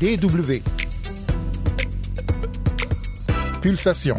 DW. Pulsation.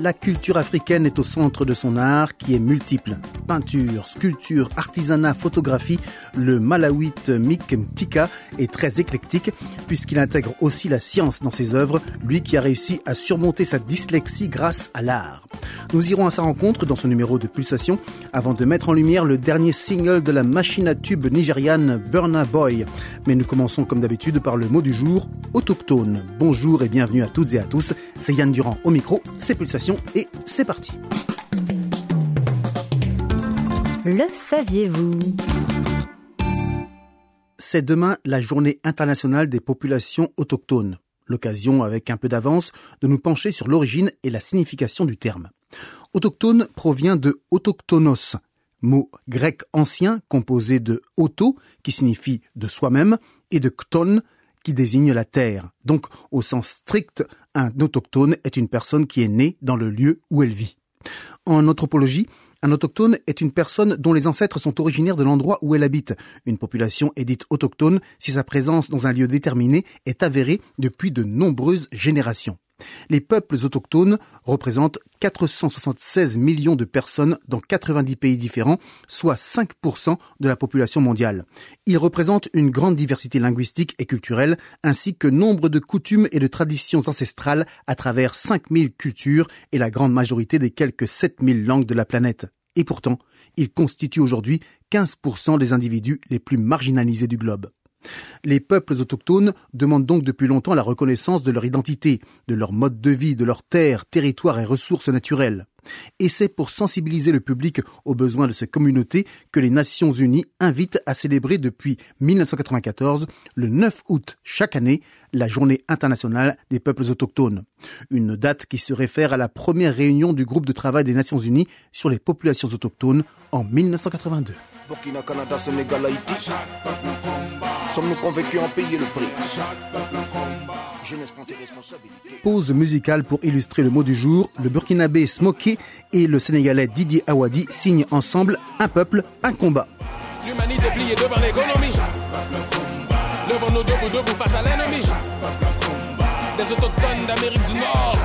La culture africaine est au centre de son art qui est multiple. Peinture, sculpture, artisanat, photographie, le malawite Mik Mtika est très éclectique puisqu'il intègre aussi la science dans ses œuvres, lui qui a réussi à surmonter sa dyslexie grâce à l'art. Nous irons à sa rencontre dans son numéro de Pulsation avant de mettre en lumière le dernier single de la machine à tube nigériane Burna Boy. Mais nous commençons comme d'habitude par le mot du jour, autochtone. Bonjour et bienvenue à toutes et à tous. C'est Yann Durand au micro, c'est Pulsation et c'est parti. Le saviez-vous? C'est demain la journée internationale des populations autochtones. L'occasion, avec un peu d'avance, de nous pencher sur l'origine et la signification du terme. Autochtone provient de autochtonos, mot grec ancien composé de auto, qui signifie de soi-même, et de kton, qui désigne la terre. Donc, au sens strict, un autochtone est une personne qui est née dans le lieu où elle vit. En anthropologie, un autochtone est une personne dont les ancêtres sont originaires de l'endroit où elle habite. Une population est dite autochtone si sa présence dans un lieu déterminé est avérée depuis de nombreuses générations. Les peuples autochtones représentent 476 millions de personnes dans 90 pays différents, soit 5% de la population mondiale. Ils représentent une grande diversité linguistique et culturelle, ainsi que nombre de coutumes et de traditions ancestrales à travers 5000 cultures et la grande majorité des quelques 7000 langues de la planète. Et pourtant, ils constituent aujourd'hui 15% des individus les plus marginalisés du globe. Les peuples autochtones demandent donc depuis longtemps la reconnaissance de leur identité, de leur mode de vie, de leurs terres, territoires et ressources naturelles. Et c'est pour sensibiliser le public aux besoins de ces communautés que les Nations Unies invitent à célébrer depuis 1994, le 9 août chaque année, la Journée internationale des peuples autochtones. Une date qui se réfère à la première réunion du groupe de travail des Nations Unies sur les populations autochtones en 1982. Sommes-nous convaincus en payer le prix? Pause musicale pour illustrer le mot du jour. Le burkinabé Smokey et le sénégalais Didier Awadi signent ensemble un peuple, un combat. L'humanité pliée devant l'économie. Levons-nous debout, debout face à l'ennemi. Des autochtones d'Amérique du Nord.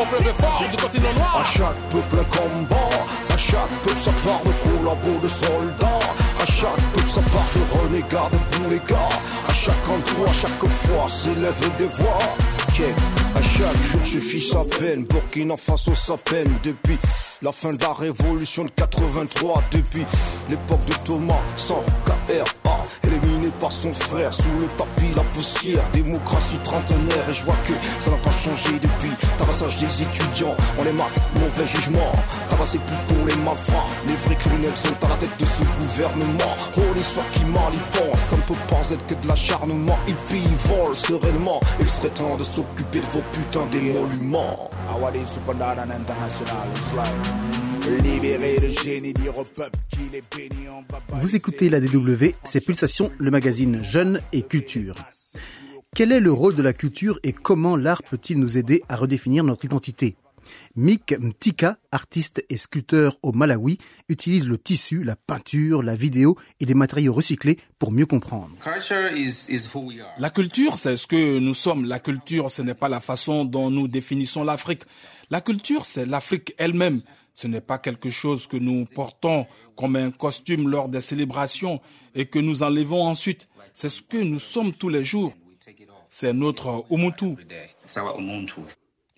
Au peuple fort du continent À noir. chaque peuple un combat, à chaque peuple sa part de collabo de soldats, à chaque peuple sa part de renégats, de tous les gars, à chaque endroit, chaque fois s'élèvent des voix. Yeah. À chaque jour suffit sa peine, Burkina Faso sa peine depuis la fin de la révolution de 83, depuis l'époque de Thomas sans KRA, par son frère sous le tapis la poussière, démocratie trentenaire et je vois que ça n'a pas changé depuis. Tabassage des étudiants, on les mate, mauvais jugement, tabasser plus pour les malfrats, les vrais criminels sont à la tête de ce gouvernement, oh l'histoire qui mal y pense, ça ne peut pas être que de l'acharnement, ils pillent, ils volent sereinement, il serait temps de s'occuper de vos putains d'émoluments. Libérer le génie, dire au peuple qu'il est béni en bas. Vous écoutez la DW, c'est Pulsation, le magazine Jeunes et Culture. Quel est le rôle de la culture et comment l'art peut-il nous aider à redéfinir notre identité? Mik Mtika, artiste et sculpteur au Malawi, utilise le tissu, la peinture, la vidéo et des matériaux recyclés pour mieux comprendre. La culture, c'est ce que nous sommes. La culture, ce n'est pas la façon dont nous définissons l'Afrique. La culture, c'est l'Afrique elle-même. Ce n'est pas quelque chose que nous portons comme un costume lors des célébrations et que nous enlevons ensuite. C'est ce que nous sommes tous les jours. C'est notre Ubuntu. Ubuntu.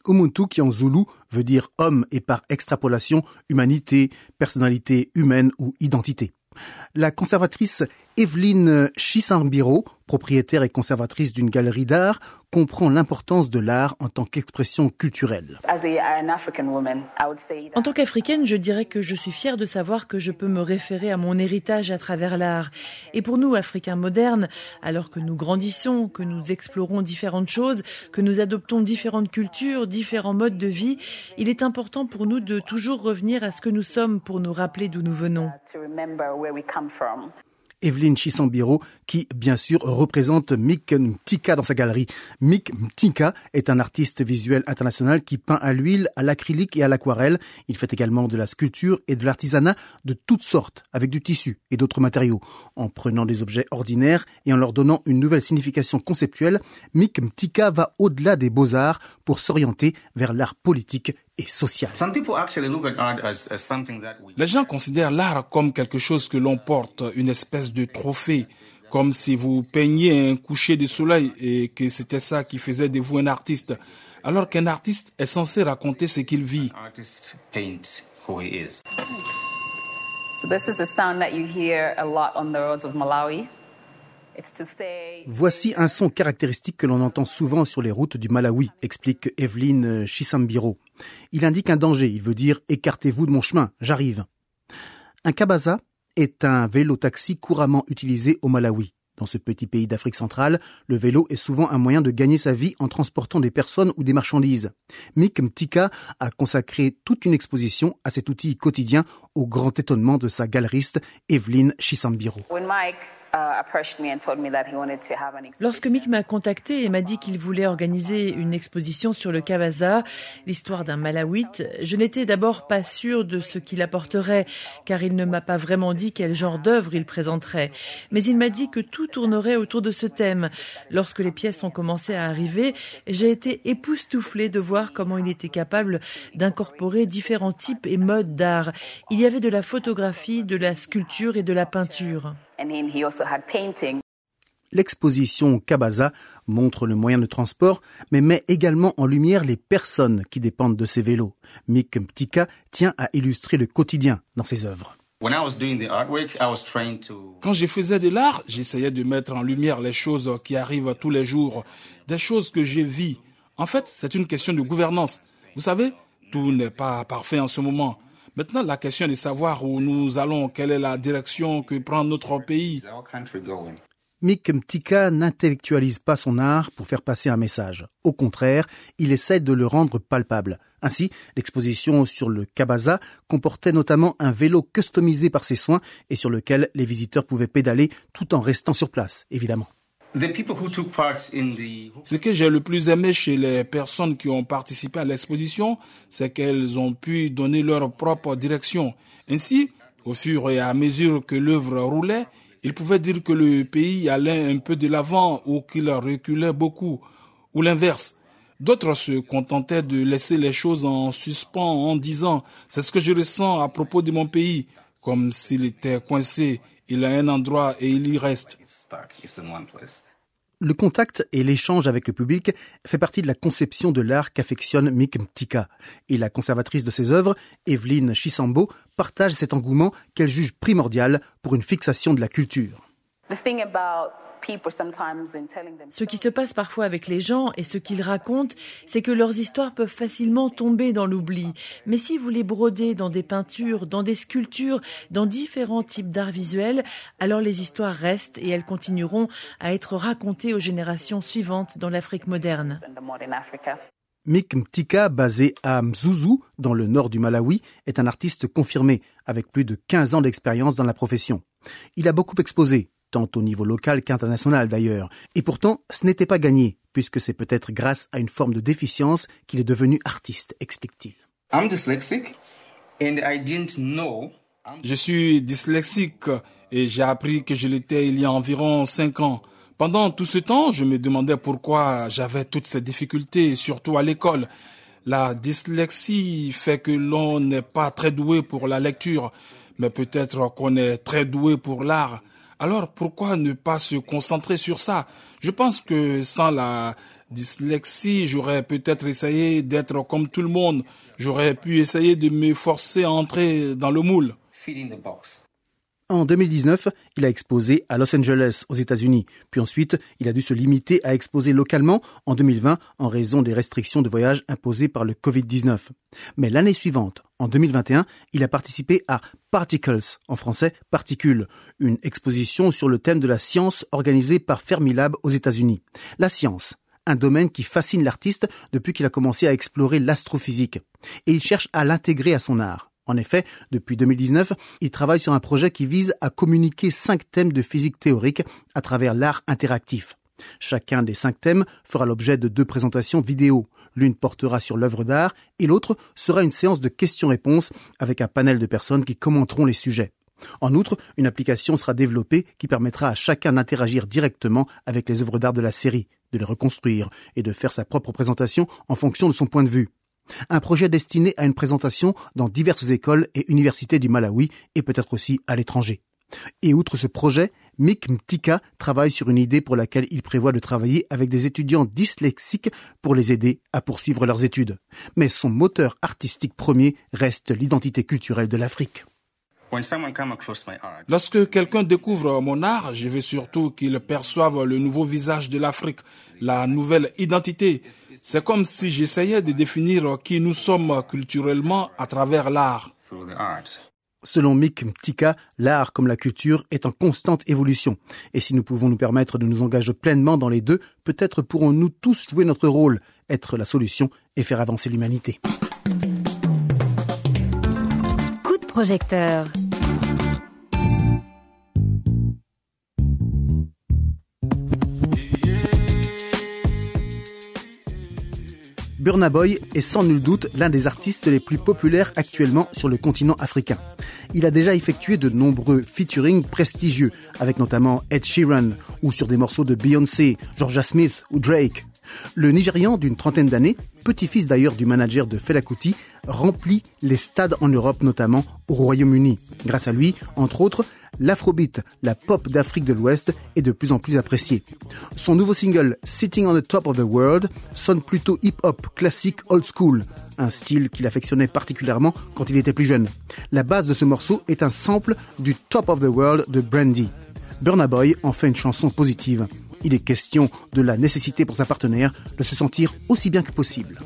Umuntu qui en zoulou veut dire homme et par extrapolation humanité, personnalité humaine ou identité. La conservatrice Evelyne Chisambiro, propriétaire et conservatrice d'une galerie d'art, comprend l'importance de l'art en tant qu'expression culturelle. En tant qu'Africaine, je dirais que je suis fière de savoir que je peux me référer à mon héritage à travers l'art. Et pour nous, Africains modernes, alors que nous grandissons, que nous explorons différentes choses, que nous adoptons différentes cultures, différents modes de vie, il est important pour nous de toujours revenir à ce que nous sommes pour nous rappeler d'où nous venons. Evelyne Chisambiro, qui bien sûr représente Mick Mtika dans sa galerie. Mick Mtika est un artiste visuel international qui peint à l'huile, à l'acrylique et à l'aquarelle. Il fait également de la sculpture et de l'artisanat de toutes sortes, avec du tissu et d'autres matériaux. En prenant des objets ordinaires et en leur donnant une nouvelle signification conceptuelle, Mick Mtika va au-delà des beaux-arts pour s'orienter vers l'art politique et. Les gens considèrent l'art comme quelque chose que l'on porte, une espèce de trophée, comme si vous peigniez un coucher de soleil et que c'était ça qui faisait de vous un artiste, alors qu'un artiste est censé raconter ce qu'il vit. So this is a sound that you hear a lot on the roads of Malawi. Voici un son caractéristique que l'on entend souvent sur les routes du Malawi, explique Evelyne Chisambiro. Il indique un danger, il veut dire écartez-vous de mon chemin, j'arrive. Un kabaza est un vélo-taxi couramment utilisé au Malawi. Dans ce petit pays d'Afrique centrale, le vélo est souvent un moyen de gagner sa vie en transportant des personnes ou des marchandises. Mick Mtika a consacré toute une exposition à cet outil quotidien au grand étonnement de sa galeriste Evelyne Chisambiro. Lorsque Mick m'a contacté et m'a dit qu'il voulait organiser une exposition sur le Kawaza, l'histoire d'un Malawite, je n'étais d'abord pas sûre de ce qu'il apporterait, car il ne m'a pas vraiment dit quel genre d'œuvre il présenterait. Mais il m'a dit que tout tournerait autour de ce thème. Lorsque les pièces ont commencé à arriver, j'ai été époustouflée de voir comment il était capable d'incorporer différents types et modes d'art. Il y avait de la photographie, de la sculpture et de la peinture. L'exposition Kabaza montre le moyen de transport, mais met également en lumière les personnes qui dépendent de ces vélos. Mick Mtika tient à illustrer le quotidien dans ses œuvres. Quand je faisais de l'art, j'essayais de mettre en lumière les choses qui arrivent tous les jours, des choses que j'ai vis. En fait, c'est une question de gouvernance. Vous savez, tout n'est pas parfait en ce moment. Maintenant, la question est de savoir où nous allons, quelle est la direction que prend notre pays. Mick Mtika n'intellectualise pas son art pour faire passer un message. Au contraire, il essaie de le rendre palpable. Ainsi, l'exposition sur le Kabaza comportait notamment un vélo customisé par ses soins et sur lequel les visiteurs pouvaient pédaler tout en restant sur place, évidemment. Ce que j'ai le plus aimé chez les personnes qui ont participé à l'exposition, c'est qu'elles ont pu donner leur propre direction. Ainsi, au fur et à mesure que l'œuvre roulait, ils pouvaient dire que le pays allait un peu de l'avant ou qu'il reculait beaucoup, ou l'inverse. D'autres se contentaient de laisser les choses en suspens en disant c'est ce que je ressens à propos de mon pays, comme s'il était coincé, il a un endroit et il y reste. Le contact et l'échange avec le public fait partie de la conception de l'art qu'affectionne Mick Mtika. Et la conservatrice de ses œuvres, Evelyne Chisambo, partage cet engouement qu'elle juge primordial pour une fixation de la culture. Ce qui se passe parfois avec les gens et ce qu'ils racontent, c'est que leurs histoires peuvent facilement tomber dans l'oubli. Mais si vous les brodez dans des peintures, dans des sculptures, dans différents types d'art visuel, alors les histoires restent et elles continueront à être racontées aux générations suivantes dans l'Afrique moderne. Mick Mtika, basé à Mzuzu, dans le nord du Malawi, est un artiste confirmé, avec plus de 15 ans d'expérience dans la profession. Il a beaucoup exposé, tant au niveau local qu'international d'ailleurs. Et pourtant, ce n'était pas gagné, puisque c'est peut-être grâce à une forme de déficience qu'il est devenu artiste, explique-t-il. Je suis dyslexique et j'ai appris que je l'étais il y a environ cinq ans. Pendant tout ce temps, je me demandais pourquoi j'avais toutes ces difficultés, surtout à l'école. La dyslexie fait que l'on n'est pas très doué pour la lecture, mais peut-être qu'on est très doué pour l'art. Alors pourquoi ne pas se concentrer sur ça? Je pense que sans la dyslexie, j'aurais peut-être essayé d'être comme tout le monde. J'aurais pu essayer de me forcer à entrer dans le moule. En 2019, il a exposé à Los Angeles, aux États-Unis. Puis ensuite, il a dû se limiter à exposer localement en 2020 en raison des restrictions de voyage imposées par le Covid-19. Mais l'année suivante, en 2021, il a participé à Particles, en français Particules, une exposition sur le thème de la science organisée par Fermilab aux États-Unis. La science, un domaine qui fascine l'artiste depuis qu'il a commencé à explorer l'astrophysique. Et il cherche à l'intégrer à son art. En effet, depuis 2019, il travaille sur un projet qui vise à communiquer cinq thèmes de physique théorique à travers l'art interactif. Chacun des cinq thèmes fera l'objet de deux présentations vidéo. L'une portera sur l'œuvre d'art et l'autre sera une séance de questions-réponses avec un panel de personnes qui commenteront les sujets. En outre, une application sera développée qui permettra à chacun d'interagir directement avec les œuvres d'art de la série, de les reconstruire et de faire sa propre présentation en fonction de son point de vue. Un projet destiné à une présentation dans diverses écoles et universités du Malawi et peut-être aussi à l'étranger. Et outre ce projet, Mick Mtika travaille sur une idée pour laquelle il prévoit de travailler avec des étudiants dyslexiques pour les aider à poursuivre leurs études. Mais son moteur artistique premier reste l'identité culturelle de l'Afrique. Lorsque quelqu'un découvre mon art, je veux surtout qu'il perçoive le nouveau visage de l'Afrique, la nouvelle identité. C'est comme si j'essayais de définir qui nous sommes culturellement à travers l'art. Selon Mick Mtika, l'art comme la culture est en constante évolution. Et si nous pouvons nous permettre de nous engager pleinement dans les deux, peut-être pourrons-nous tous jouer notre rôle, être la solution et faire avancer l'humanité. Coup de projecteur. Burna Boy est sans nul doute l'un des artistes les plus populaires actuellement sur le continent africain. Il a déjà effectué de nombreux featuring prestigieux, avec notamment Ed Sheeran, ou sur des morceaux de Beyoncé, Georgia Smith ou Drake. Le Nigérian d'une trentaine d'années, petit-fils d'ailleurs du manager de Fela Kuti, remplit les stades en Europe, notamment au Royaume-Uni. Grâce à lui, entre autres, l'afrobeat, la pop d'Afrique de l'Ouest, est de plus en plus appréciée. Son nouveau single, Sitting on the Top of the World, sonne plutôt hip-hop classique old school, un style qu'il affectionnait particulièrement quand il était plus jeune. La base de ce morceau est un sample du Top of the World de Brandy. Burna Boy en fait une chanson positive. Il est question de la nécessité pour sa partenaire de se sentir aussi bien que possible.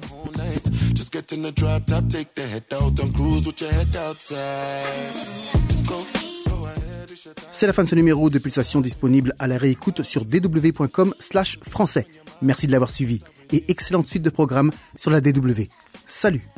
C'est la fin de ce numéro de Pulsation disponible à la réécoute sur dw.com slash français. Merci de l'avoir suivi et excellente suite de programmes sur la DW. Salut